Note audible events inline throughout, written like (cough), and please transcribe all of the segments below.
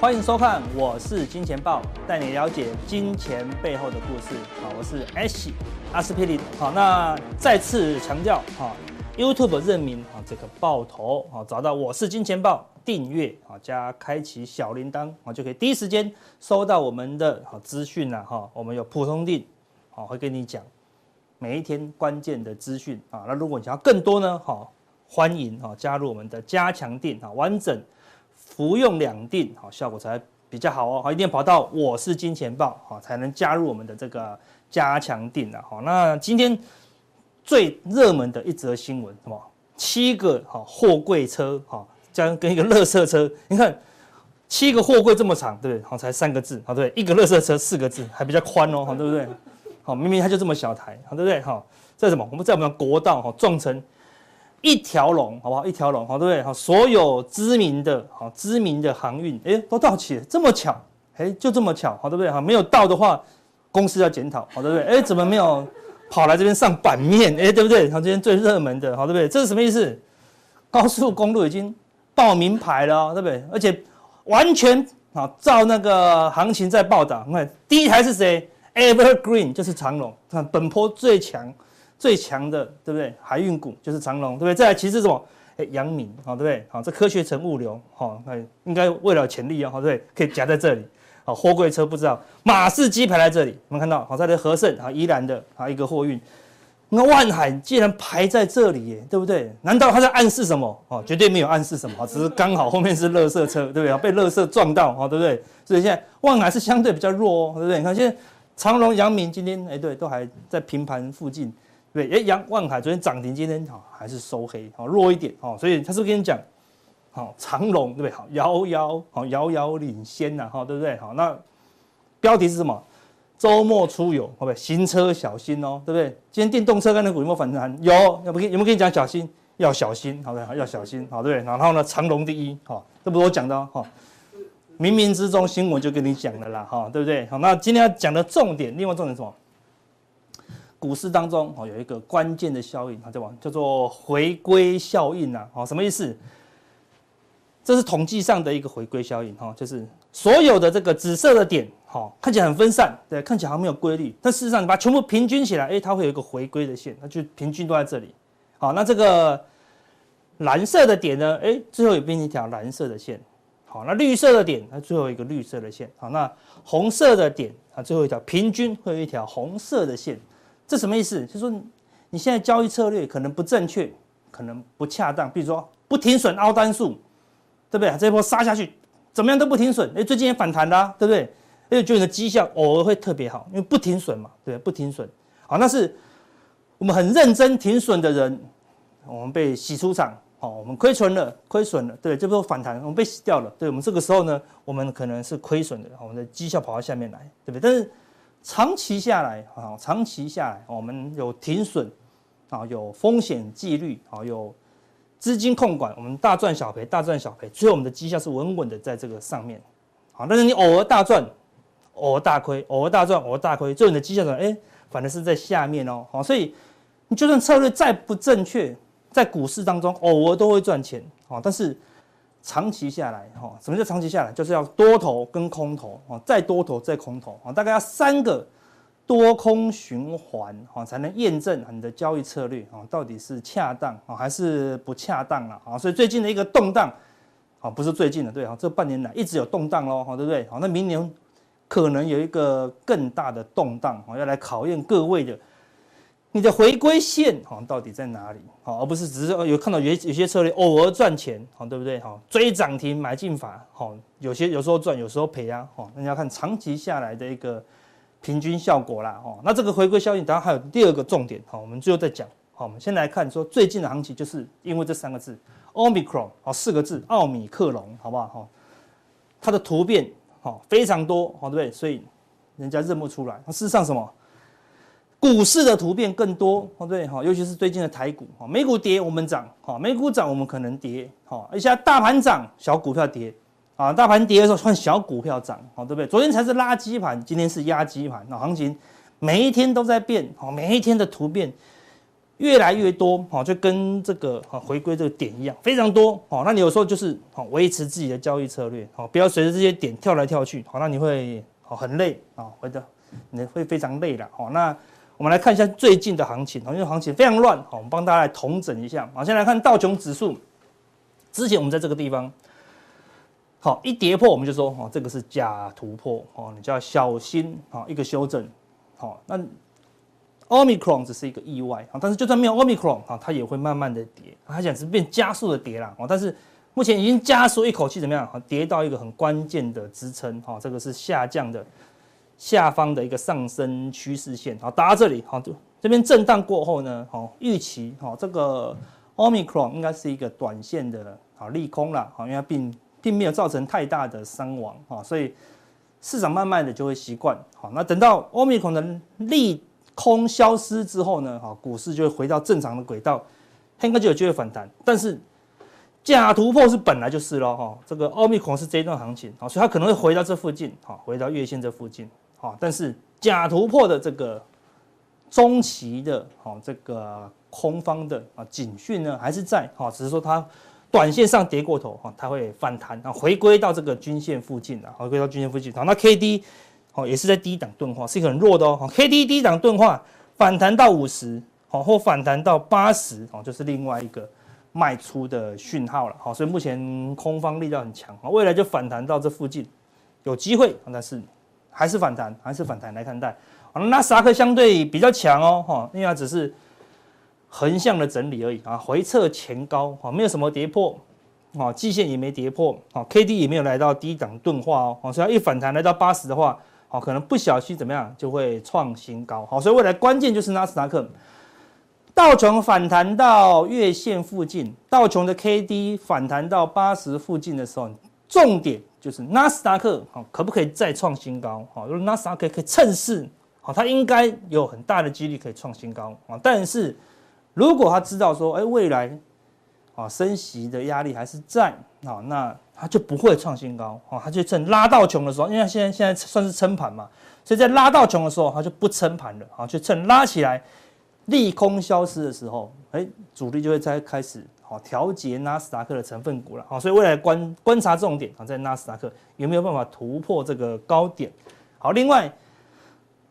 欢迎收看，我是金钱豹，带你了解金钱背后的故事。好，我是 Ash 阿司匹林。好，那再次强调，哈，YouTube 认明啊这个爆头，啊，找到我是金钱豹，订阅啊加开启小铃铛，啊就可以第一时间收到我们的好资讯了哈。我们有普通錠，好会跟你讲每一天关键的资讯啊。那如果你想要更多呢，好欢迎啊加入我们的加强店啊，完整。服用两定，好效果才比较好哦。好，一定要跑到我是金钱豹，好才能加入我们的这个加强定的。好，那今天最热门的一则新闻，什么？七个好货柜车，好，将跟一个垃圾车，你看七个货柜这么长，对不对？好，才三个字，好对，一个垃圾车四个字，还比较宽哦，好对不对？好，明明它就这么小台，好对不对？好，这什么？我们在我们的国道，哈撞成。一条龙，好不好？一条龙，好，对不对？好，所有知名的，好，知名的航运，哎，都到齐了，这么巧，哎，就这么巧，好，对不对？好，没有到的话，公司要检讨，好，对不对？哎，怎么没有跑来这边上版面？哎，对不对？好，今天最热门的，好，对不对？这是什么意思？高速公路已经报名牌了，对不对？而且完全啊，照那个行情在报道。你看，第一台是谁？Evergreen 就是长龙，看本波最强。最强的，对不对？海运股就是长隆，对不对？再来，其实是什么？哎，阳明，好，对不对？好，这科学城物流，好，那应该为了潜力哦，好，对不对？可以夹在这里，好，货柜车不知道，马士基排在这里，我们看到，好，在这和盛，啊，宜兰的，啊，一个货运，那万海竟然排在这里，耶，对不对？难道他在暗示什么？哦，绝对没有暗示什么，只是刚好后面是垃圾车，对不对？被垃圾撞到，好，对不对？所以现在万海是相对比较弱哦，对不对？你看现在长隆、阳明今天，哎，对，都还在平盘附近。对，哎，阳万海昨天涨停，今天好还是收黑，好弱一点，哦，所以他是不是跟你讲，好长荣对不对？好遥遥好遥遥领先呐，哈，对不对？好，那标题是什么？周末出游，好不对？行车小心哦，对不对？今天电动车跟那股有没有反弹？有，要不有没有跟你讲小心？要小心，好不对？要小心，好对不对？然后呢，长荣第一，好，这不是我讲的，哈，冥冥之中新闻就跟你讲了啦，哈，对不对？好，那今天要讲的重点，另外重点是什么？股市当中哦，有一个关键的效应啊，叫什么？叫做回归效应呐。哦，什么意思？这是统计上的一个回归效应哈，就是所有的这个紫色的点，哈，看起来很分散，对，看起来好像没有规律，但事实上你把它全部平均起来，哎，它会有一个回归的线，那就平均都在这里。好，那这个蓝色的点呢？哎，最后也变成一条蓝色的线。好，那绿色的点，它最后一个绿色的线。好，那红色的点，它最后一条平均会有一条红色的线。这什么意思？就是说你现在交易策略可能不正确，可能不恰当。比如说不停损凹单数，对不对？这一波杀下去，怎么样都不停损。哎，最近也反弹啦、啊，对不对？而且就你的绩效偶尔会特别好，因为不停损嘛，对不对？不停损。好，那是我们很认真停损的人，我们被洗出场。好，我们亏损了，亏损了，对，这波反弹我们被洗掉了。对，我们这个时候呢，我们可能是亏损的，我们的绩效跑到下面来，对不对？但是。长期下来啊，长期下来，我们有停损啊，有风险纪律啊，有资金控管，我们大赚小赔，大赚小赔，所以我们的绩效是稳稳的在这个上面。好，但是你偶尔大赚，偶尔大亏，偶尔大赚，偶尔大亏，最后你的绩效怎么？哎，反而是在下面哦。好，所以你就算策略再不正确，在股市当中偶尔都会赚钱。啊，但是。长期下来，哈，什么叫长期下来？就是要多头跟空头，啊，再多头再空头，啊，大概要三个多空循环，哈，才能验证你的交易策略，啊，到底是恰当，啊，还是不恰当了，啊，所以最近的一个动荡，啊，不是最近的，对，啊，这半年来一直有动荡喽，对不对？好，那明年可能有一个更大的动荡，啊，要来考验各位的。你的回归线哈到底在哪里？好，而不是只是有看到有有些策略偶尔赚钱，好，对不对？好，追涨停买进法，好，有些有时候赚，有时候赔啊，好，那你要看长期下来的一个平均效果啦，哈。那这个回归效应，当然还有第二个重点，好，我们最后再讲。好，我们先来看说最近的行情，就是因为这三个字，Omicron，好，四个字，奥米克隆，好不好？哈，它的突变，好，非常多，好，对不对？所以人家认不出来。那事实上什么？股市的突变更多，哦对，哈，尤其是最近的台股，哈，美股跌我们涨，哈，美股涨我们可能跌，哈，一下大盘涨，小股票跌，啊，大盘跌的时候换小股票涨，好，对不对？昨天才是垃圾盘，今天是压机盘，那行情每一天都在变，好，每一天的突变越来越多，好，就跟这个回归这个点一样，非常多，好，那你有时候就是好维持自己的交易策略，好，不要随着这些点跳来跳去，好，那你会好很累啊，会的，你会非常累的，好，那我们来看一下最近的行情，因为行情非常乱，好，我们帮大家来统整一下，好，先来看道琼指数，之前我们在这个地方。好，一跌破我们就说，哦，这个是假突破，哦，你就要小心，好，一个修正，好，那 Omicron 只是一个意外，啊，但是就算没有 Omicron，啊，它也会慢慢的跌，它想是变加速的跌啦，哦，但是目前已经加速一口气怎么样？跌到一个很关键的支撑，哈，这个是下降的下方的一个上升趋势线，好，打到这里，好，就这边震荡过后呢，好，预期，好，这个 Omicron 应该是一个短线的，好，利空了，好，因为它并并没有造成太大的伤亡哈，所以市场慢慢的就会习惯。好，那等到欧米孔的利空消失之后呢，好，股市就会回到正常的轨道，应该就有机会反弹。但是假突破是本来就是咯。哈，这个欧米孔是这一段行情，好，所以它可能会回到这附近，好，回到月线这附近，好，但是假突破的这个中期的，好，这个空方的啊警讯呢还是在，好，只是说它。短线上跌过头哈，它会反弹啊，回归到这个均线附近啊，回归到均线附近。好，那 K D 哦也是在低档钝化，是一个很弱的哦。K D 低档钝化反弹到五十，好或反弹到八十，哦就是另外一个卖出的讯号了。好，所以目前空方力量很强啊，未来就反弹到这附近有机会，但是还是反弹，还是反弹来看待。好，那纳斯达克相对比较强哦，哈，因为它只是。横向的整理而已啊，回撤前高啊，没有什么跌破啊，季线也没跌破啊，K D 也没有来到低档钝化哦，所以它一反弹来到八十的话，好，可能不小心怎么样就会创新高，好，所以未来关键就是纳斯达克道琼反弹到月线附近，道琼的 K D 反弹到八十附近的时候，重点就是纳斯达克好，可不可以再创新高？好，如果纳斯达克可以趁势，好，它应该有很大的几率可以创新高啊，但是。如果他知道说，哎，未来啊升息的压力还是在啊，那他就不会创新高啊，他就趁拉到穷的时候，因为现在现在算是撑盘嘛，所以在拉到穷的时候，他就不撑盘了啊，就趁拉起来利空消失的时候，哎，主力就会再开始好调节纳斯达克的成分股了好，所以未来观观察重点啊，在纳斯达克有没有办法突破这个高点？好，另外。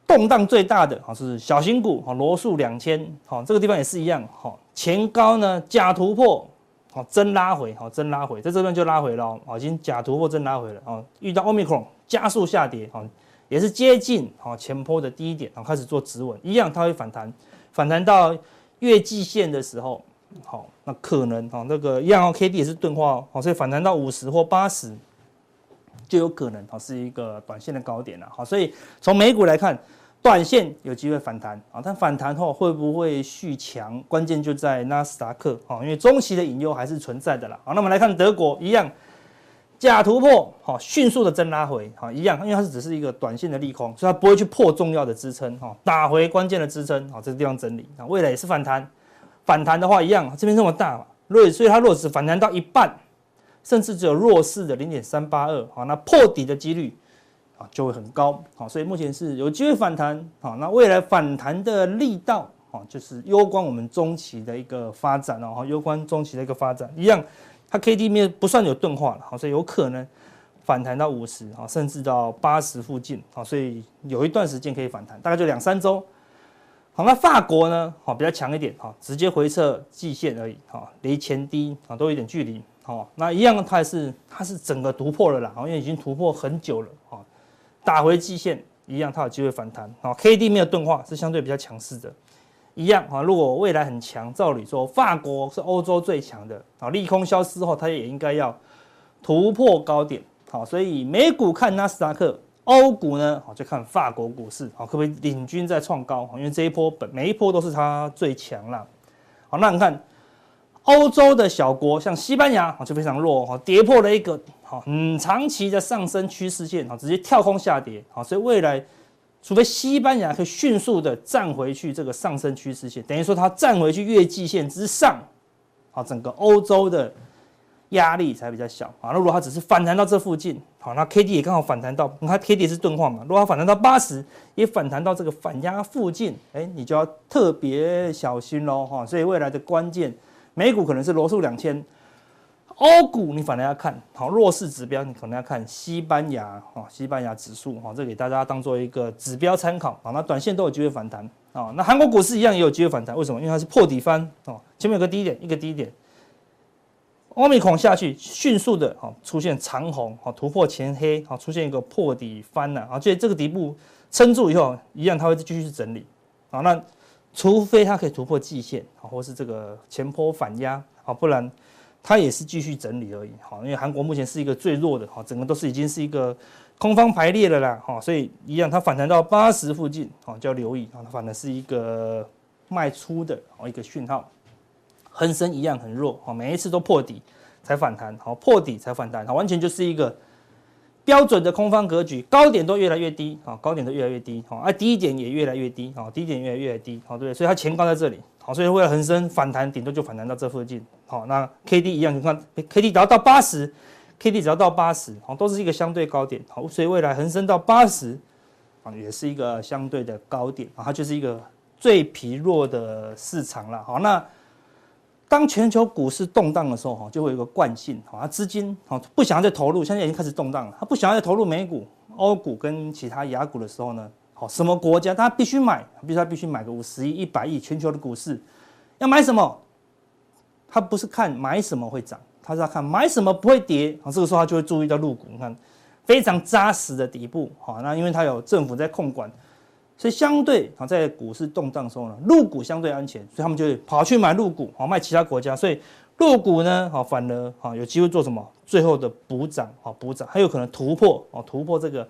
动荡最大的哈是小型股哈罗素两千好这个地方也是一样哈前高呢假突破好真拉回好真拉回在这边就拉回了哦已经假突破真拉回了哦遇到 Omicron 加速下跌哈也是接近好前波的低点然后开始做止稳一样它会反弹反弹到月季线的时候好那可能哈那个一样哦 K D 也是钝化哦所以反弹到五十或八十就有可能它是一个短线的高点了好所以从美股来看。短线有机会反弹啊，但反弹后会不会续强？关键就在纳斯达克啊，因为中期的隐忧还是存在的啦。好，那我们来看德国一样，假突破，好，迅速的真拉回，好，一样，因为它是只是一个短线的利空，所以它不会去破重要的支撑，哈，打回关键的支撑，好，这个地方整理，啊，未来也是反弹，反弹的话一样，这边这么大嘛，弱，所以它若是反弹到一半，甚至只有弱势的零点三八二，好，那破底的几率。啊，就会很高，好，所以目前是有机会反弹，好，那未来反弹的力道，好，就是攸关我们中期的一个发展哦，攸关中期的一个发展，一样，它 K D 面不算有钝化了，好，所以有可能反弹到五十，啊，甚至到八十附近，好，所以有一段时间可以反弹，大概就两三周，好，那法国呢，好，比较强一点，好，直接回测季线而已，好，离前低啊都有一点距离，好，那一样，它还是它是整个突破了啦，好，因为已经突破很久了，好。打回季线一样，它有机会反弹。好，K D 没有钝化，是相对比较强势的。一样啊，如果未来很强，照理说法国是欧洲最强的啊，利空消失后，它也应该要突破高点。好，所以美股看纳斯达克，欧股呢，好就看法国股市，好可不可以领军再创高？因为这一波本每一波都是它最强了。好，那你看。欧洲的小国像西班牙就非常弱哈，跌破了一个好很长期的上升趋势线，直接跳空下跌，好，所以未来除非西班牙可以迅速的站回去这个上升趋势线，等于说它站回去月季线之上，好，整个欧洲的压力才比较小啊。那如果它只是反弹到这附近，好，那 K D 也刚好反弹到，你看 K D 是钝化嘛，如果它反弹到八十，也反弹到这个反压附近，哎，你就要特别小心喽哈。所以未来的关键，美股可能是罗素两千，欧股你反而要看好弱势指标，你可能要看西班牙哈，西班牙指数哈，这给大家当做一个指标参考啊。那短线都有机会反弹啊，那韩国股市一样也有机会反弹，为什么？因为它是破底翻哦，前面有个低点，一个低点。欧米孔下去，迅速的啊出现长红，啊突破前黑，啊出现一个破底翻了，啊，所以这个底部撑住以后，一样它会继续整理，啊，那除非它可以突破季线，啊，或是这个前波反压，啊，不然它也是继续整理而已，哈，因为韩国目前是一个最弱的，哈，整个都是已经是一个空方排列了啦，哈，所以一样它反弹到八十附近，啊，就要留意，啊，它反弹是一个卖出的，啊，一个讯号。恒生一样很弱，好，每一次都破底才反弹，好，破底才反弹，好，完全就是一个标准的空方格局，高点都越来越低，啊，高点都越来越低，好，啊，低点也越来越低，好，低点越来越低，好，对，所以它前高在这里，好，所以为了恒生反弹，顶多就反弹到这附近，好，那 K D 一样，你看 K D 只要到八十，K D 只要到八十，好，都是一个相对高点，好，所以未来恒生到八十，啊，也是一个相对的高点，啊，它就是一个最疲弱的市场了，好，那。当全球股市动荡的时候，哈，就会有一个惯性，哈，资金，哈，不想要再投入，现在已经开始动荡了，他不想要再投入美股、欧股跟其他亚股的时候呢，好，什么国家他必须买，比如他必须买个五十亿、一百亿，全球的股市要买什么？他不是看买什么会涨，他是要看买什么不会跌，啊，这个时候他就会注意到入股，你看非常扎实的底部，好，那因为他有政府在控管。所以相对啊，在股市动荡的时候呢，陆股相对安全，所以他们就跑去买陆股，好卖其他国家。所以陆股呢，好反而啊有机会做什么？最后的补涨，啊补涨，还有可能突破哦，突破这个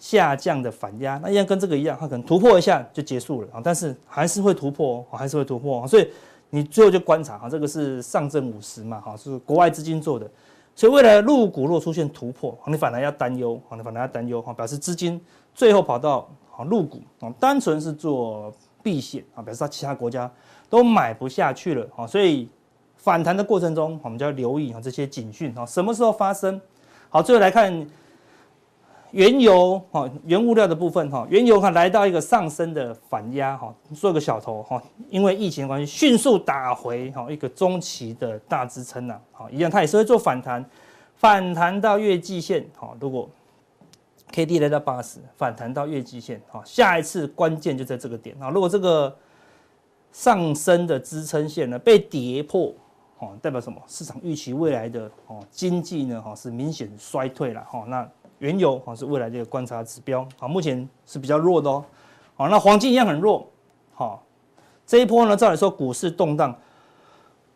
下降的反压。那一样跟这个一样，它可能突破一下就结束了啊，但是还是会突破，还是会突破。所以你最后就观察啊，这个是上证五十嘛，哈，是国外资金做的。所以未来陆股若出现突破，你反而要担忧，你反而要担忧，哈，表示资金最后跑到。啊，入股啊，单纯是做避险啊，表示他其他国家都买不下去了啊，所以反弹的过程中，我们就要留意啊这些警讯啊，什么时候发生？好，最后来看原油哈，原物料的部分哈，原油哈来到一个上升的反压哈，做个小头哈，因为疫情的关系，迅速打回哈一个中期的大支撑呐，好，一样它也是会做反弹，反弹到月季线哈，如果。K D 来到八十，反弹到月季线，好，下一次关键就在这个点啊。如果这个上升的支撑线呢被跌破，哦，代表什么？市场预期未来的哦经济呢，哈是明显衰退了，哈。那原油哈是未来这个观察指标，啊，目前是比较弱的哦。好，那黄金一样很弱，好，这一波呢，照理说股市动荡，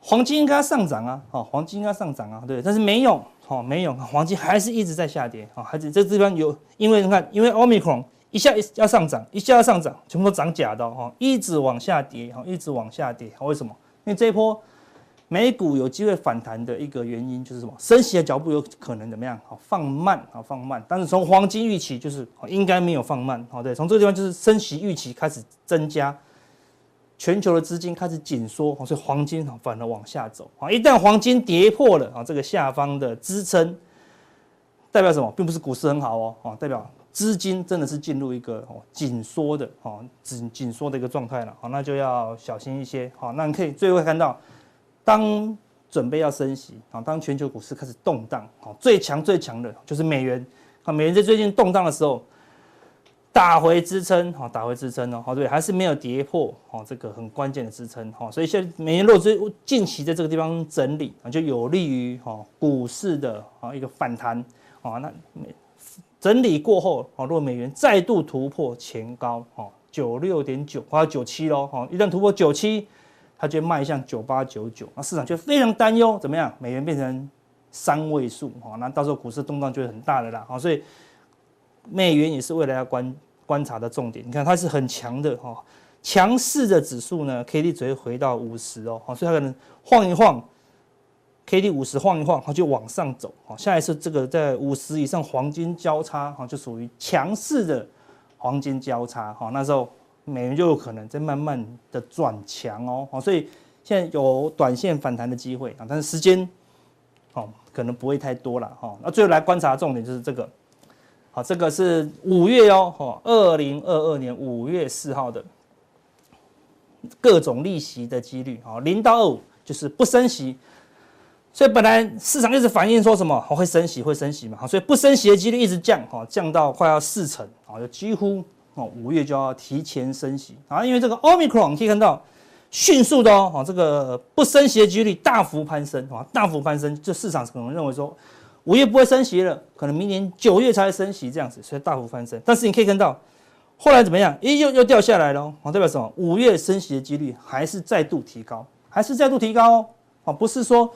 黄金应该上涨啊，好，黄金应该上涨啊，对，但是没有。好、哦，没有，黄金还是一直在下跌。好、还是这地方有，因为你看，因为奥密克戎一下要上涨，一下要上涨，全部都涨假的哈、哦，一直往下跌，哈，一直往下跌。为什么？因为这一波美股有机会反弹的一个原因就是什么？升息的脚步有可能怎么样？好，放慢，好，放慢。但是从黄金预期就是应该没有放慢。好，对，从这个地方就是升息预期开始增加。全球的资金开始紧缩，所以黄金反而往下走啊！一旦黄金跌破了啊，这个下方的支撑，代表什么？并不是股市很好哦，啊，代表资金真的是进入一个哦紧缩的哦紧紧缩的一个状态了，好，那就要小心一些。好，那你可以最后看到，当准备要升息啊，当全球股市开始动荡，好，最强最强的就是美元啊，美元在最近动荡的时候。打回支撑，好，打回支撑哦，好，对，还是没有跌破，哦，这个很关键的支撑，好，所以现美元若是近期在这个地方整理啊，就有利于哈股市的啊一个反弹，啊，那整理过后，啊，若美元再度突破前高，哈，九六点九或者九七喽，哈，一旦突破九七，它就迈向九八九九，那市场就非常担忧，怎么样？美元变成三位数，哈，那到时候股市动荡就会很大的啦，好，所以。美元也是未来要关观察的重点。你看它是很强的哈，强势的指数呢，K D 只会回到五十哦，所以它可能晃一晃，K D 五十晃一晃，它就往上走。好，下一次这个在五十以上黄金交叉，哈，就属于强势的黄金交叉。哈，那时候美元就有可能在慢慢的转强哦。好，所以现在有短线反弹的机会啊，但是时间，好，可能不会太多了哈。那最后来观察重点就是这个，好，这个是五月哦，哈，二零二二年五月四号的各种利息的几率，好，零到二五就是不升息。所以本来市场一直反映说什么会升息，会升息嘛，好，所以不升息的几率一直降，哈，降到快要四成，啊，就几乎哦五月就要提前升息啊，因为这个 Omicron 可以看到迅速的哦，这个不升息的几率大幅攀升，啊，大幅攀升，就市场可能认为说五月不会升息了，可能明年九月才会升息这样子，所以大幅翻升。但是你可以看到后来怎么样？咦，又又掉下来了，哦，代表什么？五月升息的几率还是再度提高，还是再度提高哦，不是说。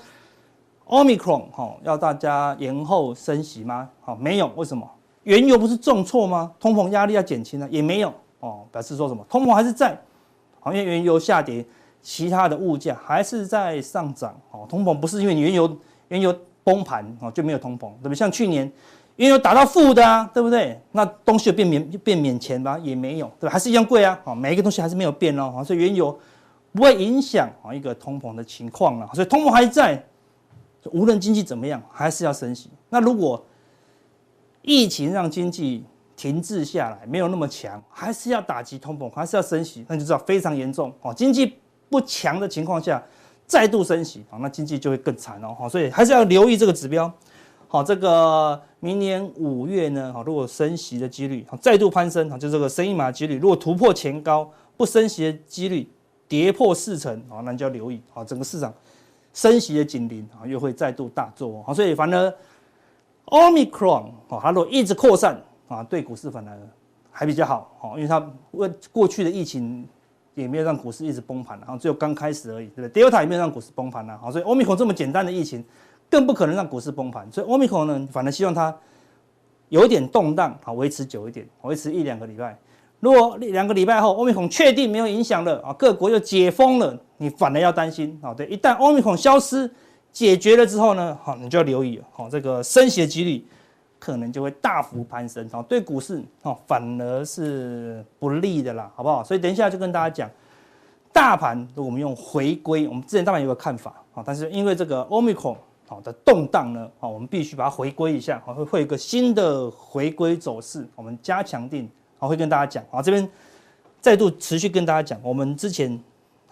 Omicron 哈，要大家延后升息吗？好，没有，为什么？原油不是重挫吗？通膨压力要减轻了，也没有哦，表示说什么？通膨还是在，好，因为原油下跌，其他的物价还是在上涨，哦，通膨不是因为原油原油崩盘哦就没有通膨，对不对？像去年原油打到负的啊，对不对？那东西就变免就变免钱吧？也没有，对吧？还是一样贵啊，好，每一个东西还是没有变哦，所以原油不会影响啊一个通膨的情况了，所以通膨还在。无论经济怎么样，还是要升息。那如果疫情让经济停滞下来，没有那么强，还是要打击通膨，还是要升息，那就知道非常严重哦。经济不强的情况下，再度升息啊，那经济就会更惨哦。所以还是要留意这个指标。好，这个明年五月呢，好，如果升息的几率再度攀升啊，就这个升一码几率，如果突破前高，不升息的几率跌破四成啊，那就要留意啊，整个市场。升息的紧邻啊，又会再度大作啊，所以反而 Omicron 啊，它如果一直扩散啊，对股市反而还比较好啊，因为它过过去的疫情也没有让股市一直崩盘，然后只有刚开始而已，对不对？Delta 也没有让股市崩盘啊，所以 Omicron 这么简单的疫情更不可能让股市崩盘，所以 Omicron 呢，反而希望它有一点动荡啊，维持久一点，维持一两个礼拜。如果两个礼拜后，Omicron 确定没有影响了啊，各国又解封了，你反而要担心啊。对，一旦 Omicron 消失、解决了之后呢，好，你就要留意好，这个升息的几率可能就会大幅攀升啊，对股市啊反而是不利的啦，好不好？所以等一下就跟大家讲，大盘如果我们用回归，我们之前当然有个看法啊，但是因为这个 Omicron 好的动荡呢，啊，我们必须把它回归一下，会会有一个新的回归走势，我们加强定。好，会跟大家讲。好，这边再度持续跟大家讲，我们之前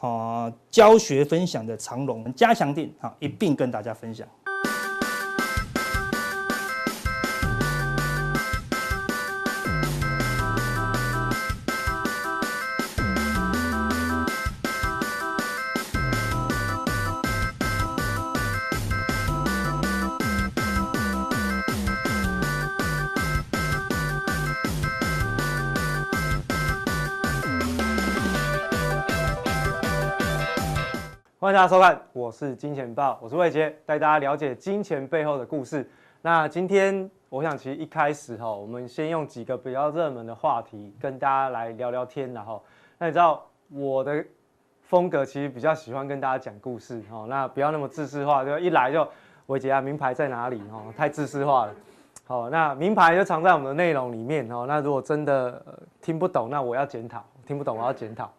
啊教学分享的长龙加强定啊，一并跟大家分享。大家收看，我是金钱豹，我是魏杰，带大家了解金钱背后的故事。那今天我想，其实一开始哈，我们先用几个比较热门的话题跟大家来聊聊天，然后，那你知道我的风格其实比较喜欢跟大家讲故事哈，那不要那么自私化，就一来就魏杰啊，名牌在哪里哈？太自私化了。好，那名牌就藏在我们的内容里面哦。那如果真的听不懂，那我要检讨，听不懂我要检讨。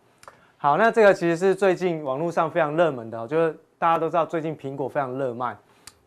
好，那这个其实是最近网络上非常热门的，就是大家都知道最近苹果非常热卖。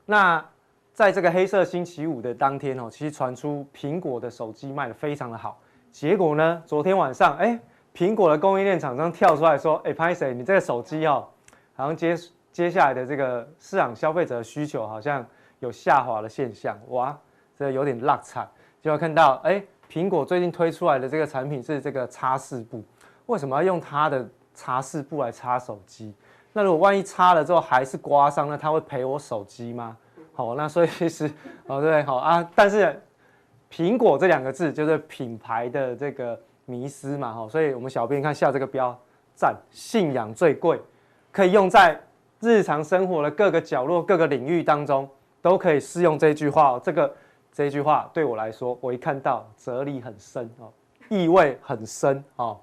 那在这个黑色星期五的当天哦，其实传出苹果的手机卖得非常的好。结果呢，昨天晚上，哎，苹果的供应链厂商跳出来说，哎，拍谢，你这个手机哦，好像接接下来的这个市场消费者的需求好像有下滑的现象，哇，这有点落惨。就要看到，哎，苹果最近推出来的这个产品是这个擦拭布，为什么要用它的？擦拭布来擦手机，那如果万一擦了之后还是刮伤，那他会赔我手机吗？好，那所以其实 (laughs) 哦对，好啊，但是苹果这两个字就是品牌的这个迷思嘛，哈，所以我们小编看下这个标，赞，信仰最贵，可以用在日常生活的各个角落、各个领域当中，都可以适用这句话哦。这个这句话对我来说，我一看到哲理很深哦，意味很深哦。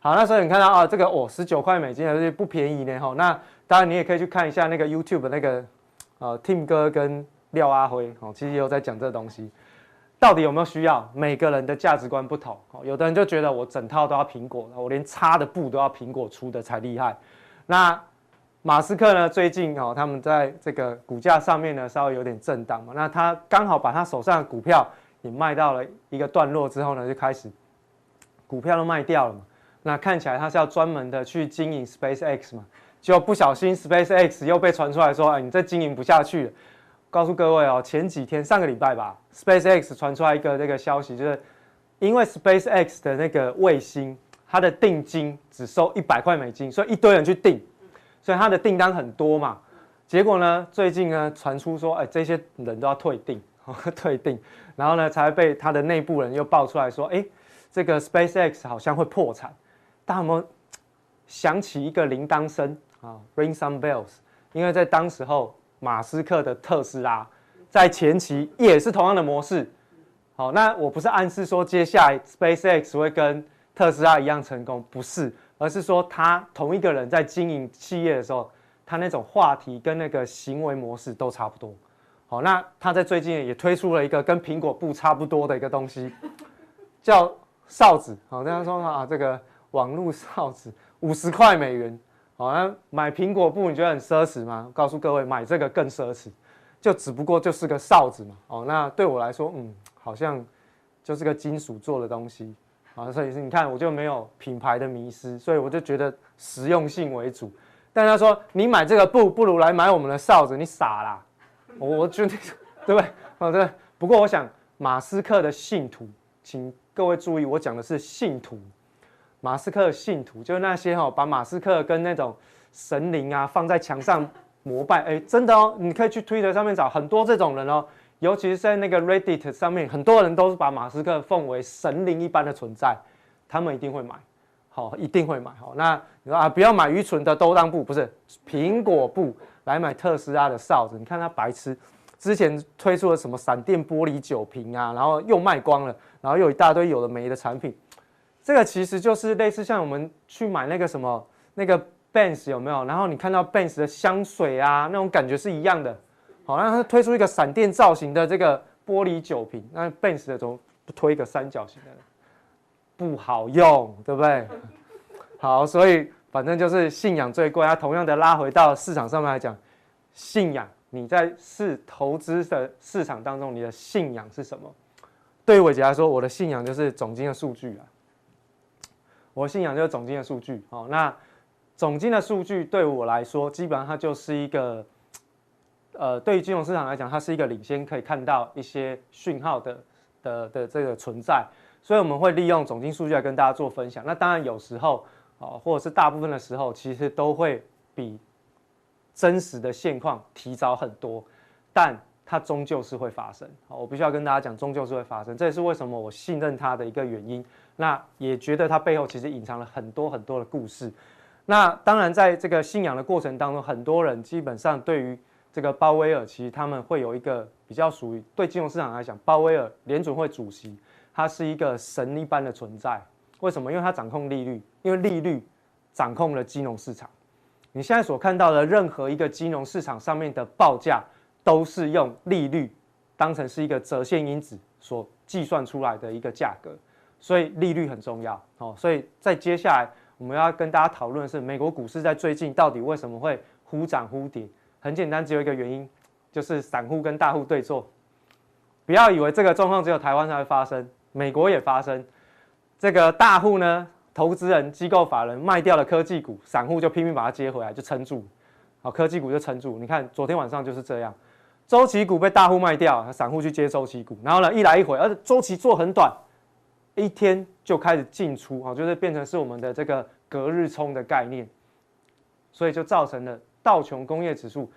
好，那所以你看到啊，这个哦，十九块美金还是不便宜呢哈。那当然你也可以去看一下那个 YouTube 那个呃 Tim 哥跟廖阿辉哦，其实也有在讲这东西，到底有没有需要？每个人的价值观不同哦，有的人就觉得我整套都要苹果，我连擦的布都要苹果出的才厉害。那马斯克呢，最近哦，他们在这个股价上面呢，稍微有点震荡嘛。那他刚好把他手上的股票也卖到了一个段落之后呢，就开始股票都卖掉了嘛。那看起来他是要专门的去经营 SpaceX 嘛，就不小心 SpaceX 又被传出来说，哎，你这经营不下去了。告诉各位哦，前几天上个礼拜吧，SpaceX 传出来一个那个消息，就是因为 SpaceX 的那个卫星，它的定金只收一百块美金，所以一堆人去订，所以它的订单很多嘛。结果呢，最近呢传出说，哎，这些人都要退订，(laughs) 退订，然后呢才被他的内部人又爆出来说，哎，这个 SpaceX 好像会破产。大家有没有想起一个铃铛声啊？Ring some bells，因为在当时候。马斯克的特斯拉在前期也是同样的模式，好，那我不是暗示说接下来 SpaceX 会跟特斯拉一样成功，不是，而是说他同一个人在经营企业的时候，他那种话题跟那个行为模式都差不多。好，那他在最近也推出了一个跟苹果部差不多的一个东西，叫哨子。好，大家说啊，这个网络哨子五十块美元。好，像买苹果布你觉得很奢侈吗？告诉各位，买这个更奢侈，就只不过就是个哨子嘛。哦，那对我来说，嗯，好像就是个金属做的东西啊。所以是你看，我就没有品牌的迷思，所以我就觉得实用性为主。但他说你买这个布不如来买我们的哨子，你傻啦！我我觉得对不对？哦对。不过我想，马斯克的信徒，请各位注意，我讲的是信徒。马斯克信徒就是那些哈，把马斯克跟那种神灵啊放在墙上膜拜，哎，真的哦，你可以去 Twitter 上面找很多这种人哦，尤其是在那个 Reddit 上面，很多人都是把马斯克奉为神灵一般的存在，他们一定会买，好，一定会买，好，那你说啊，不要买愚蠢的兜裆布，不是苹果布，来买特斯拉的哨子，你看他白痴，之前推出了什么闪电玻璃酒瓶啊，然后又卖光了，然后又一大堆有的没的产品。这个其实就是类似像我们去买那个什么那个 Benz 有没有？然后你看到 Benz 的香水啊，那种感觉是一样的。好，那它推出一个闪电造型的这个玻璃酒瓶，那 Benz 的怎么不推一个三角形的？不好用，对不对？好，所以反正就是信仰最贵。它同样的拉回到市场上面来讲，信仰你在市投资的市场当中，你的信仰是什么？对于伟杰来说，我的信仰就是总经的数据啊。我信仰就是总经的数据，好，那总经的数据对我来说，基本上它就是一个，呃，对于金融市场来讲，它是一个领先可以看到一些讯号的的的这个存在，所以我们会利用总经数据来跟大家做分享。那当然有时候，哦，或者是大部分的时候，其实都会比真实的现况提早很多，但它终究是会发生。好，我必须要跟大家讲，终究是会发生，这也是为什么我信任它的一个原因。那也觉得它背后其实隐藏了很多很多的故事。那当然，在这个信仰的过程当中，很多人基本上对于这个鲍威尔，其实他们会有一个比较属于对金融市场来讲，鲍威尔联准会主席，他是一个神一般的存在。为什么？因为他掌控利率，因为利率掌控了金融市场。你现在所看到的任何一个金融市场上面的报价，都是用利率当成是一个折现因子所计算出来的一个价格。所以利率很重要，哦，所以在接下来我们要跟大家讨论的是，美国股市在最近到底为什么会忽涨忽跌？很简单，只有一个原因，就是散户跟大户对坐。不要以为这个状况只有台湾才会发生，美国也发生。这个大户呢，投资人、机构法人卖掉了科技股，散户就拼命把它接回来，就撑住。好，科技股就撑住。你看昨天晚上就是这样，周期股被大户卖掉，散户去接周期股，然后呢，一来一回，而且周期做很短。一天就开始进出啊，就是变成是我们的这个隔日冲的概念，所以就造成了道琼工业指数，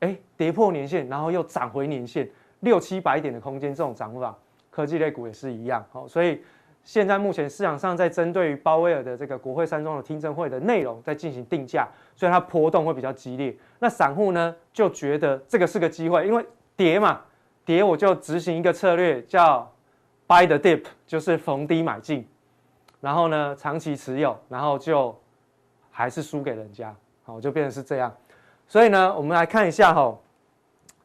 哎，跌破年线，然后又涨回年线，六七百点的空间，这种涨法，科技类股也是一样。好，所以现在目前市场上在针对于鲍威尔的这个国会山庄的听证会的内容在进行定价，所以它波动会比较激烈。那散户呢就觉得这个是个机会，因为跌嘛，跌我就执行一个策略叫。Buy the dip 就是逢低买进，然后呢，长期持有，然后就还是输给人家，好，就变成是这样。所以呢，我们来看一下哈，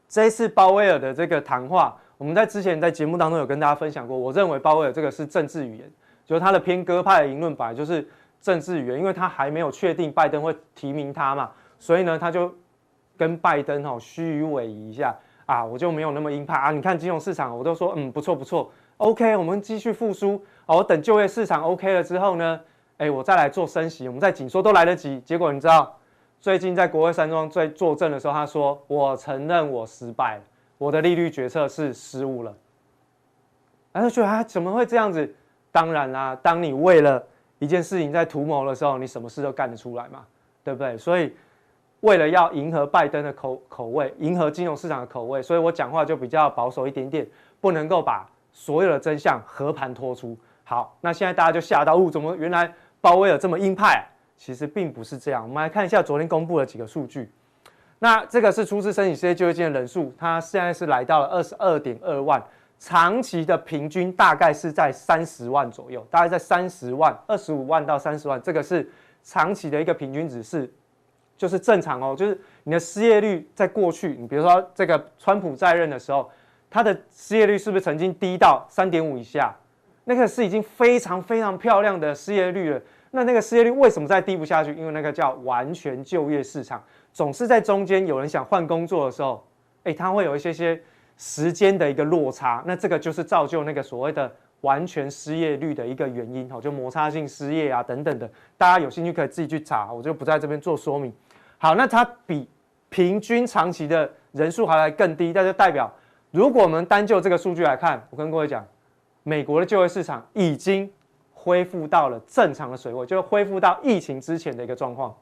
这一次鲍威尔的这个谈话，我们在之前在节目当中有跟大家分享过。我认为鲍威尔这个是政治语言，就是他的偏鸽派的言论本来就是政治语言，因为他还没有确定拜登会提名他嘛，所以呢，他就跟拜登哈虚与委蛇一下啊，我就没有那么鹰派啊。你看金融市场，我都说嗯不错不错，OK，我们继续复苏。我等就业市场 OK 了之后呢，哎，我再来做升息，我们再紧缩都来得及。结果你知道，最近在国会山庄在作证的时候，他说我承认我失败了，我的利率决策是失误了。然后觉得啊怎么会这样子？当然啦，当你为了一件事情在图谋的时候，你什么事都干得出来嘛，对不对？所以为了要迎合拜登的口口味，迎合金融市场的口味，所以我讲话就比较保守一点点，不能够把所有的真相和盘托出。好，那现在大家就吓到，哦，怎么原来鲍威尔这么鹰派？其实并不是这样。我们来看一下昨天公布的几个数据。那这个是初次申请失业救济金的人数，它现在是来到了二十二点二万。长期的平均大概是在三十万左右，大概在三十万、二十五万到三十万，这个是长期的一个平均值，是就是正常哦。就是你的失业率在过去，你比如说这个川普在任的时候，它的失业率是不是曾经低到三点五以下？那个是已经非常非常漂亮的失业率了。那那个失业率为什么再低不下去？因为那个叫完全就业市场，总是在中间有人想换工作的时候，诶，他会有一些些。时间的一个落差，那这个就是造就那个所谓的完全失业率的一个原因，好，就摩擦性失业啊等等的，大家有兴趣可以自己去查，我就不在这边做说明。好，那它比平均长期的人数还来更低，那就代表，如果我们单就这个数据来看，我跟各位讲，美国的就业市场已经恢复到了正常的水位，就恢复到疫情之前的一个状况。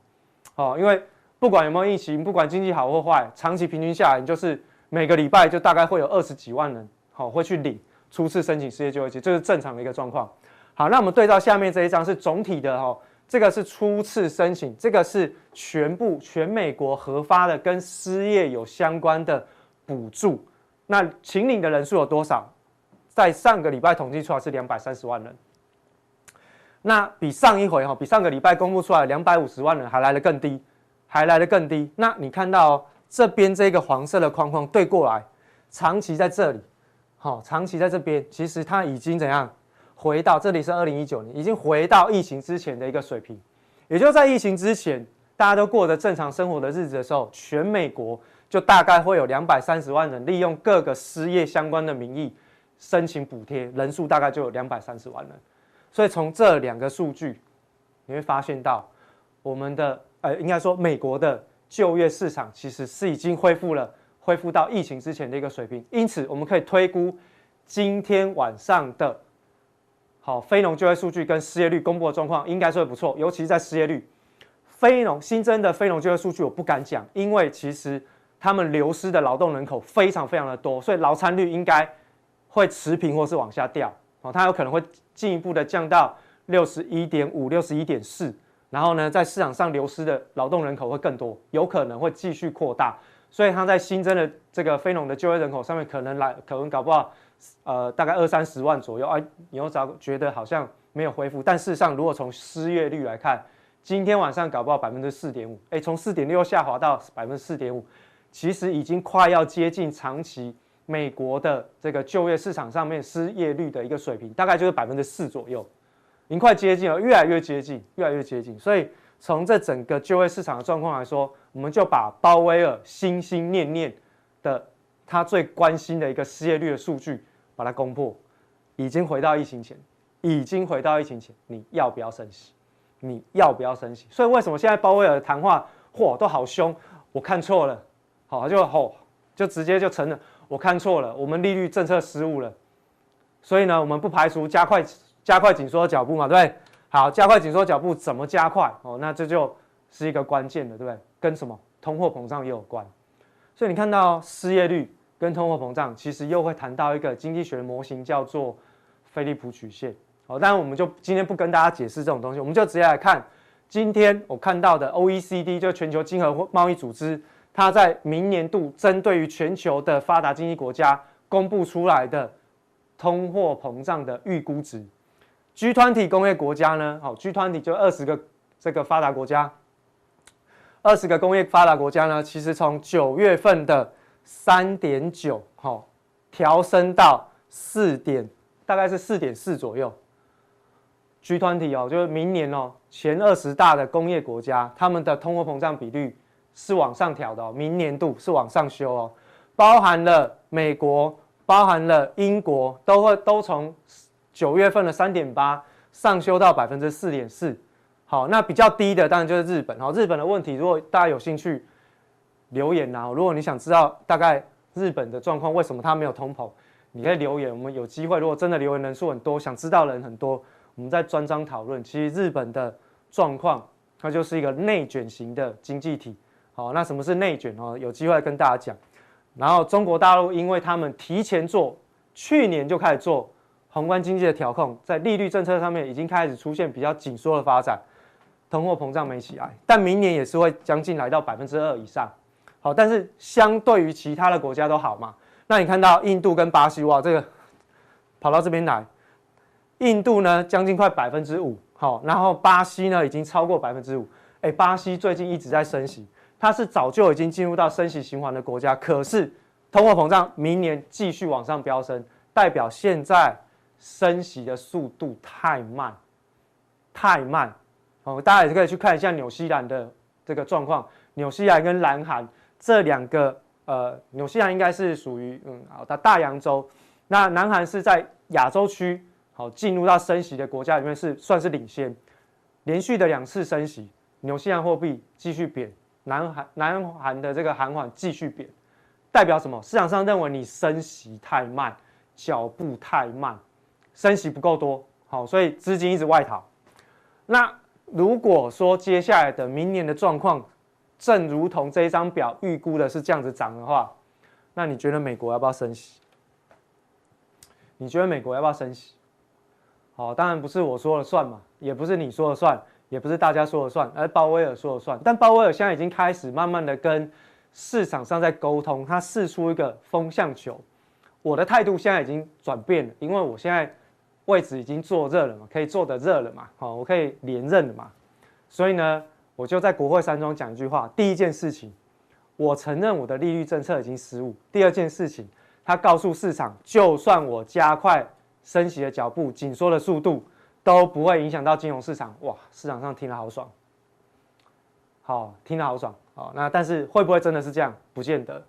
哦，因为不管有没有疫情，不管经济好或坏，长期平均下来，你就是。每个礼拜就大概会有二十几万人，好，会去领初次申请失业救济金，这是正常的一个状况。好，那我们对照下面这一张是总体的哈，这个是初次申请，这个是全部全美国核发的跟失业有相关的补助。那请领的人数有多少？在上个礼拜统计出来是两百三十万人，那比上一回哈，比上个礼拜公布出来两百五十万人还来得更低，还来得更低。那你看到？这边这个黄色的框框对过来，长期在这里，好，长期在这边，其实它已经怎样回到这里是二零一九年，已经回到疫情之前的一个水平，也就在疫情之前，大家都过着正常生活的日子的时候，全美国就大概会有两百三十万人利用各个失业相关的名义申请补贴，人数大概就有两百三十万人，所以从这两个数据，你会发现到我们的呃，应该说美国的。就业市场其实是已经恢复了，恢复到疫情之前的一个水平。因此，我们可以推估，今天晚上的，好非农就业数据跟失业率公布的状况，应该是会不错。尤其是在失业率，非农新增的非农就业数据我不敢讲，因为其实他们流失的劳动人口非常非常的多，所以劳参率应该会持平或是往下掉。哦，它有可能会进一步的降到六十一点五、六十一点四。然后呢，在市场上流失的劳动人口会更多，有可能会继续扩大，所以它在新增的这个非农的就业人口上面，可能来可能搞不好，呃，大概二三十万左右。啊，你又找觉得好像没有恢复，但事实上，如果从失业率来看，今天晚上搞不好百分之四点五，哎，从四点六下滑到百分之四点五，其实已经快要接近长期美国的这个就业市场上面失业率的一个水平，大概就是百分之四左右。已经快接近了，越来越接近，越来越接近。所以从这整个就业市场的状况来说，我们就把鲍威尔心心念念的他最关心的一个失业率的数据把它攻破，已经回到疫情前，已经回到疫情前。你要不要升息？你要不要升息？所以为什么现在鲍威尔的谈话嚯都好凶？我看错了，好就吼就直接就承认我看错了，我们利率政策失误了。所以呢，我们不排除加快。加快紧缩脚步嘛，对不对？好，加快紧缩脚步怎么加快？哦，那这就是一个关键的，对不对？跟什么通货膨胀也有关。所以你看到失业率跟通货膨胀，其实又会谈到一个经济学的模型，叫做菲利普曲线。好，当然我们就今天不跟大家解释这种东西，我们就直接来看今天我看到的 OECD，就全球经合贸易组织，它在明年度针对于全球的发达经济国家公布出来的通货膨胀的预估值。G20 工业国家呢？好，G20 就二十个这个发达国家，二十个工业发达国家呢，其实从九月份的三点九，好，调升到四点，大概是四点四左右。G20 哦，就是明年哦，前二十大的工业国家，他们的通货膨胀比率是往上调的哦，明年度是往上修哦，包含了美国，包含了英国，都会都从九月份的三点八上修到百分之四点四。好，那比较低的当然就是日本。好，日本的问题，如果大家有兴趣留言啊，如果你想知道大概日本的状况，为什么它没有通膨，你可以留言。我们有机会，如果真的留言人数很多，想知道的人很多，我们再专章讨论。其实日本的状况，它就是一个内卷型的经济体。好，那什么是内卷哦？有机会跟大家讲。然后中国大陆，因为他们提前做，去年就开始做宏观经济的调控，在利率政策上面已经开始出现比较紧缩的发展。通货膨胀没起来，但明年也是会将近来到百分之二以上。好，但是相对于其他的国家都好嘛。那你看到印度跟巴西哇，这个跑到这边来，印度呢将近快百分之五，好，然后巴西呢已经超过百分之五。哎，巴西最近一直在升息，它是早就已经进入到升息循环的国家，可是通货膨胀明年继续往上飙升，代表现在升息的速度太慢，太慢。哦，大家也可以去看一下纽西兰的这个状况。纽西兰跟南韩这两个，呃，纽西兰应该是属于嗯好的大洋洲，那南韩是在亚洲区，好进入到升息的国家里面是算是领先，连续的两次升息，纽西兰货币继续贬，南韩南韩的这个韩元继续贬，代表什么？市场上认为你升息太慢，脚步太慢，升息不够多，好，所以资金一直外逃，那。如果说接下来的明年的状况，正如同这一张表预估的是这样子涨的话，那你觉得美国要不要升息？你觉得美国要不要升息？好，当然不是我说了算嘛，也不是你说了算，也不是大家说了算，而鲍威尔说了算。但鲍威尔现在已经开始慢慢的跟市场上在沟通，他试出一个风向球。我的态度现在已经转变了，因为我现在。位置已经坐热了嘛，可以坐得热了嘛，好，我可以连任了嘛，所以呢，我就在国会山庄讲一句话：第一件事情，我承认我的利率政策已经失误；第二件事情，他告诉市场，就算我加快升息的脚步、紧缩的速度，都不会影响到金融市场。哇，市场上听了好爽，好，听了好爽，好，那但是会不会真的是这样？不见得。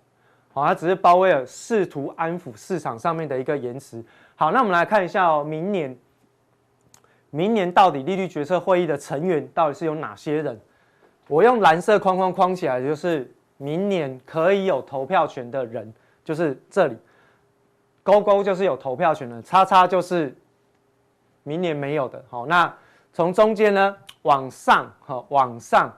好，他只是鲍威尔试图安抚市场上面的一个言辞。好，那我们来看一下哦，明年，明年到底利率决策会议的成员到底是有哪些人？我用蓝色框框框起来，就是明年可以有投票权的人，就是这里，勾勾就是有投票权的，叉叉就是明年没有的。好，那从中间呢往上，好，往上，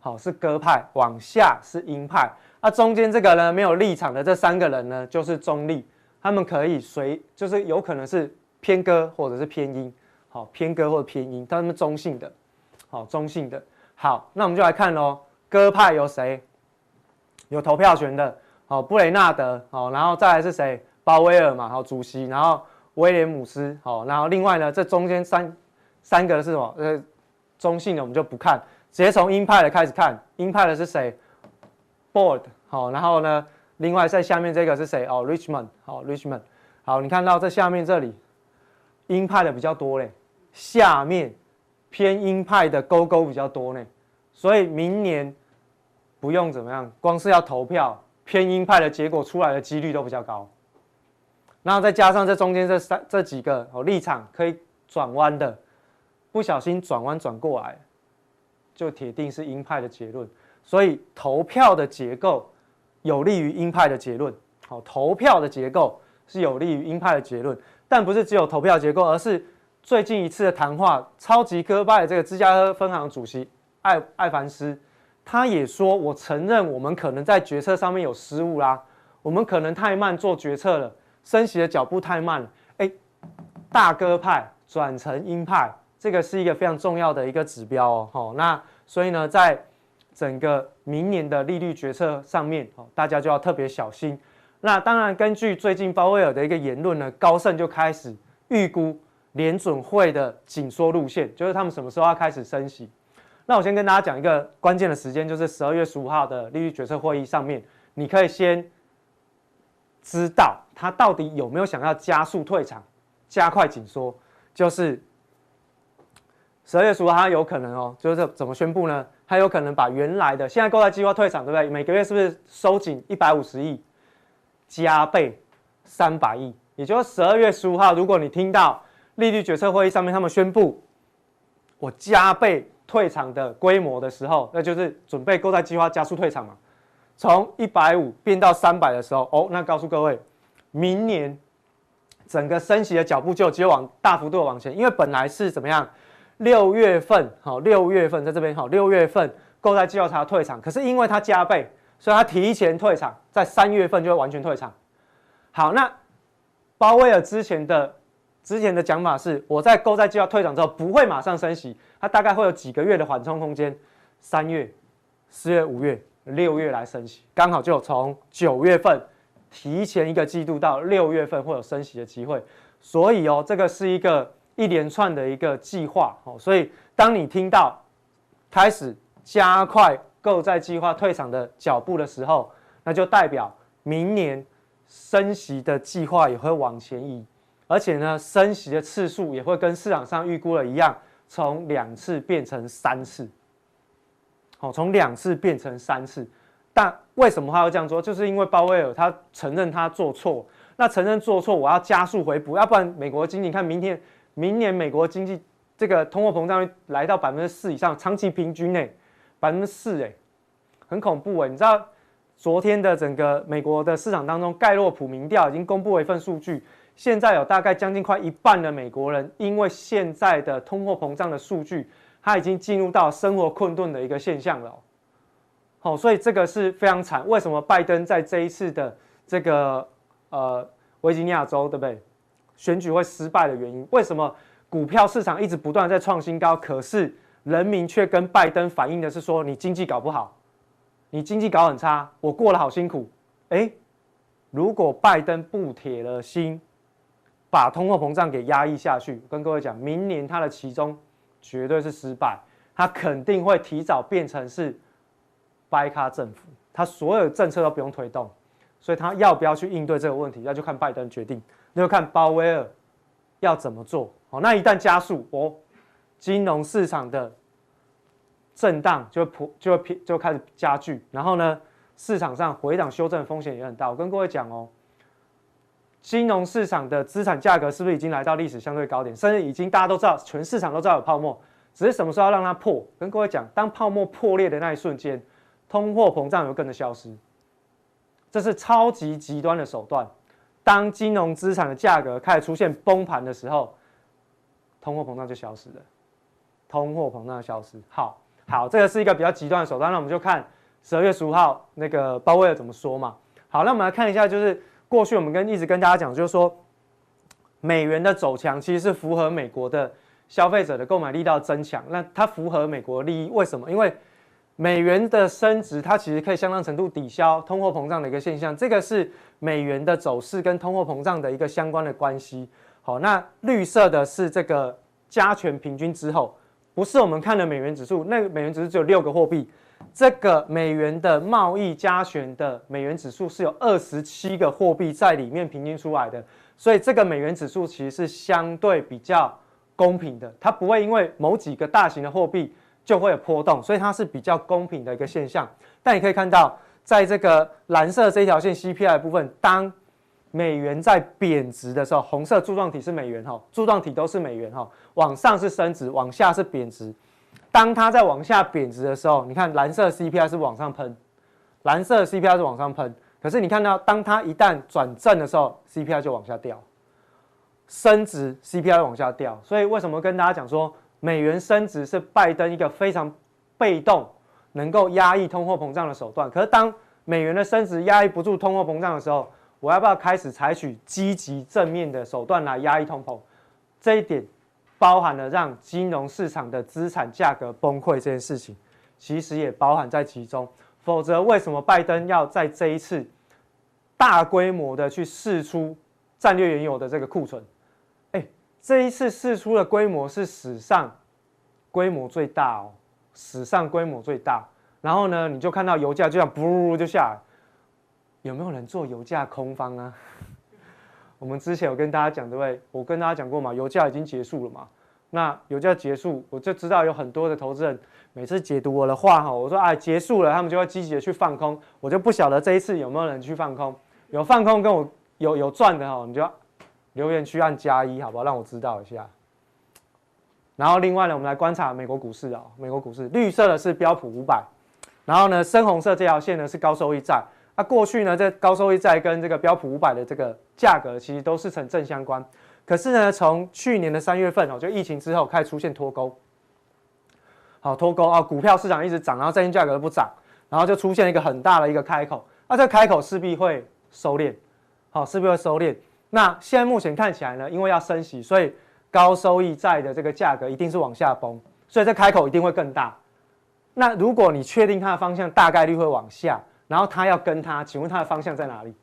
好是鸽派，往下是鹰派。那、中间这个呢，没有立场的这三个人呢，就是中立，他们可以随，就是有可能是偏鸽或者是偏鹰，好，偏鸽或者偏鹰，他们中性的，好，中性的。好，那我们就来看喽，鸽派有谁？有投票权的，好，布雷纳德，好，然后再来是谁？鲍威尔嘛，好，主席，然后威廉姆斯，好，然后另外呢，这中间三三个是什么？呃，中性的我们就不看，直接从鹰派的开始看，鹰派的是谁？Board 好，然后呢，另外在下面这个是谁？哦，Richmond 好，Richmond 好，你看到这下面这里，鹰派的比较多嘞，下面偏鹰派的勾勾比较多呢，所以明年不用怎么样，光是要投票，偏鹰派的结果出来的几率都比较高，然后再加上这中间这三这几个哦立场可以转弯的，不小心转弯转过来，就铁定是鹰派的结论。所以投票的结构有利于鹰派的结论，好，投票的结构是有利于鹰派的结论，但不是只有投票结构，而是最近一次的谈话，超级鸽派的这个芝加哥分行主席艾艾凡斯，他也说，我承认我们可能在决策上面有失误啦，我们可能太慢做决策了，升息的脚步太慢了，哎，大哥派转成鹰派，这个是一个非常重要的一个指标哦，好，那所以呢，在整个明年的利率决策上面，哦，大家就要特别小心。那当然，根据最近鲍威尔的一个言论呢，高盛就开始预估联准会的紧缩路线，就是他们什么时候要开始升息。那我先跟大家讲一个关键的时间，就是十二月十五号的利率决策会议上面，你可以先知道他到底有没有想要加速退场、加快紧缩。就是十二月十五号，他有可能哦，就是怎么宣布呢？他有可能把原来的现在购债计划退场，对不对？每个月是不是收紧一百五十亿，加倍三百亿？也就是十二月十五号，如果你听到利率决策会议上面他们宣布我加倍退场的规模的时候，那就是准备购债计划加速退场嘛。从一百五变到三百的时候，哦，那告诉各位，明年整个升息的脚步就只有往大幅度的往前，因为本来是怎么样？六月份好，六月份在这边好，六月份购债计划才要退场，可是因为它加倍，所以它提前退场，在三月份就会完全退场。好，那鲍威尔之前的之前的讲法是，我在购债计划退场之后不会马上升息，它大概会有几个月的缓冲空间，三月、四月、五月。六月来升息，刚好就从九月份提前一个季度到六月份会有升息的机会，所以哦，这个是一个一连串的一个计划哦。所以当你听到开始加快购债计划退场的脚步的时候，那就代表明年升息的计划也会往前移，而且呢，升息的次数也会跟市场上预估的一样，从两次变成三次。好，从两次变成三次，但为什么他要这样做？就是因为鲍威尔他承认他做错，那承认做错，我要加速回补，要不然美国经济看明天、明年美国经济这个通货膨胀率来到百分之四以上，长期平均诶，百分之四哎，很恐怖诶。你知道昨天的整个美国的市场当中，盖洛普民调已经公布了一份数据，现在有大概将近快一半的美国人，因为现在的通货膨胀的数据。他已经进入到生活困顿的一个现象了，好，所以这个是非常惨。为什么拜登在这一次的这个呃维吉尼亚州对不对选举会失败的原因？为什么股票市场一直不断在创新高，可是人民却跟拜登反映的是说你经济搞不好，你经济搞很差，我过得好辛苦。诶，如果拜登不铁了心把通货膨胀给压抑下去，跟各位讲，明年他的其中。绝对是失败，他肯定会提早变成是掰咖政府，他所有政策都不用推动，所以他要不要去应对这个问题，那就看拜登决定，那就看鲍威尔要怎么做。好，那一旦加速，哦，金融市场的震荡就会普就会偏就开始加剧，然后呢，市场上回档修正风险也很大。我跟各位讲哦。金融市场的资产价格是不是已经来到历史相对高点？甚至已经大家都知道，全市场都知道有泡沫，只是什么时候要让它破？跟各位讲，当泡沫破裂的那一瞬间，通货膨胀有跟着消失，这是超级极端的手段。当金融资产的价格开始出现崩盘的时候，通货膨胀就消失了。通货膨胀消失，好好，这个是一个比较极端的手段。那我们就看十二月十五号那个鲍威尔怎么说嘛。好，那我们来看一下，就是。过去我们跟一直跟大家讲，就是说美元的走强其实是符合美国的消费者的购买力道增强。那它符合美国利益，为什么？因为美元的升值，它其实可以相当程度抵消通货膨胀的一个现象。这个是美元的走势跟通货膨胀的一个相关的关系。好，那绿色的是这个加权平均之后，不是我们看的美元指数，那美元指数只有六个货币。这个美元的贸易加权的美元指数是有二十七个货币在里面平均出来的，所以这个美元指数其实是相对比较公平的，它不会因为某几个大型的货币就会有波动，所以它是比较公平的一个现象。但你可以看到，在这个蓝色这一条线 CPI 部分，当美元在贬值的时候，红色柱状体是美元哈，柱状体都是美元哈，往上是升值，往下是贬值。当它在往下贬值的时候，你看蓝色 CPI 是往上喷，蓝色 CPI 是往上喷。可是你看到，当它一旦转正的时候，CPI 就往下掉，升值 CPI 往下掉。所以为什么跟大家讲说，美元升值是拜登一个非常被动，能够压抑通货膨胀的手段？可是当美元的升值压抑不住通货膨胀的时候，我要不要开始采取积极正面的手段来压抑通膨？这一点。包含了让金融市场的资产价格崩溃这件事情，其实也包含在其中。否则，为什么拜登要在这一次大规模的去试出战略原油的这个库存？哎，这一次试出的规模是史上规模最大哦，史上规模最大。然后呢，你就看到油价就像噗就下来，有没有人做油价空方啊？我们之前有跟大家讲，对不对？我跟大家讲过嘛，油价已经结束了嘛。那油价结束，我就知道有很多的投资人每次解读我的话哈，我说哎结束了，他们就会积极的去放空，我就不晓得这一次有没有人去放空，有放空跟我有有赚的哈，你就留言区按加一，好不好？让我知道一下。然后另外呢，我们来观察美国股市啊，美国股市绿色的是标普五百，然后呢深红色这条线呢是高收益债。那过去呢，这高收益债跟这个标普五百的这个价格其实都是成正相关。可是呢，从去年的三月份哦，就疫情之后开始出现脱钩，好脱钩啊，股票市场一直涨，然后债券价格都不涨，然后就出现一个很大的一个开口，那这个开口势必会收敛，好，势必会收敛。那现在目前看起来呢，因为要升息，所以高收益债的这个价格一定是往下崩，所以这开口一定会更大。那如果你确定它的方向大概率会往下。然后他要跟他，请问他的方向在哪里？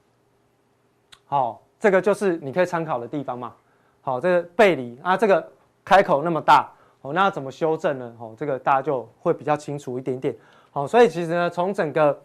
好，这个就是你可以参考的地方嘛。好，这个背离啊，这个开口那么大，哦，那怎么修正呢？哦，这个大家就会比较清楚一点点。好，所以其实呢，从整个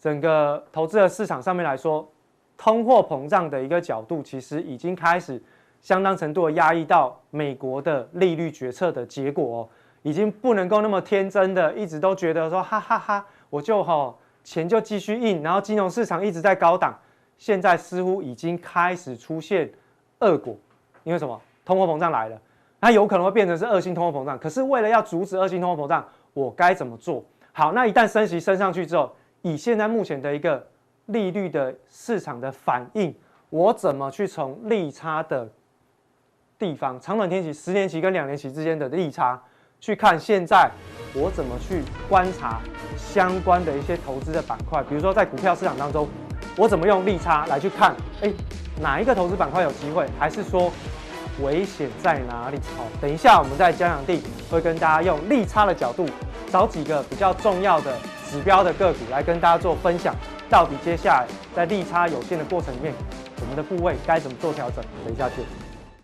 整个投资的市场上面来说，通货膨胀的一个角度，其实已经开始相当程度的压抑到美国的利率决策的结果哦，已经不能够那么天真的一直都觉得说哈哈哈哈，我就哈。钱就继续印，然后金融市场一直在高档，现在似乎已经开始出现恶果，因为什么？通货膨胀来了，它有可能会变成是恶性通货膨胀。可是为了要阻止恶性通货膨胀，我该怎么做？好，那一旦升息升上去之后，以现在目前的一个利率的市场的反应，我怎么去从利差的地方，长短天期、十年期跟两年期之间的利差？去看现在我怎么去观察相关的一些投资的板块，比如说在股票市场当中，我怎么用利差来去看，诶，哪一个投资板块有机会，还是说危险在哪里？好，等一下我们在加强地会跟大家用利差的角度找几个比较重要的指标的个股来跟大家做分享，到底接下来在利差有限的过程里面，我们的部位该怎么做调整？等一下见。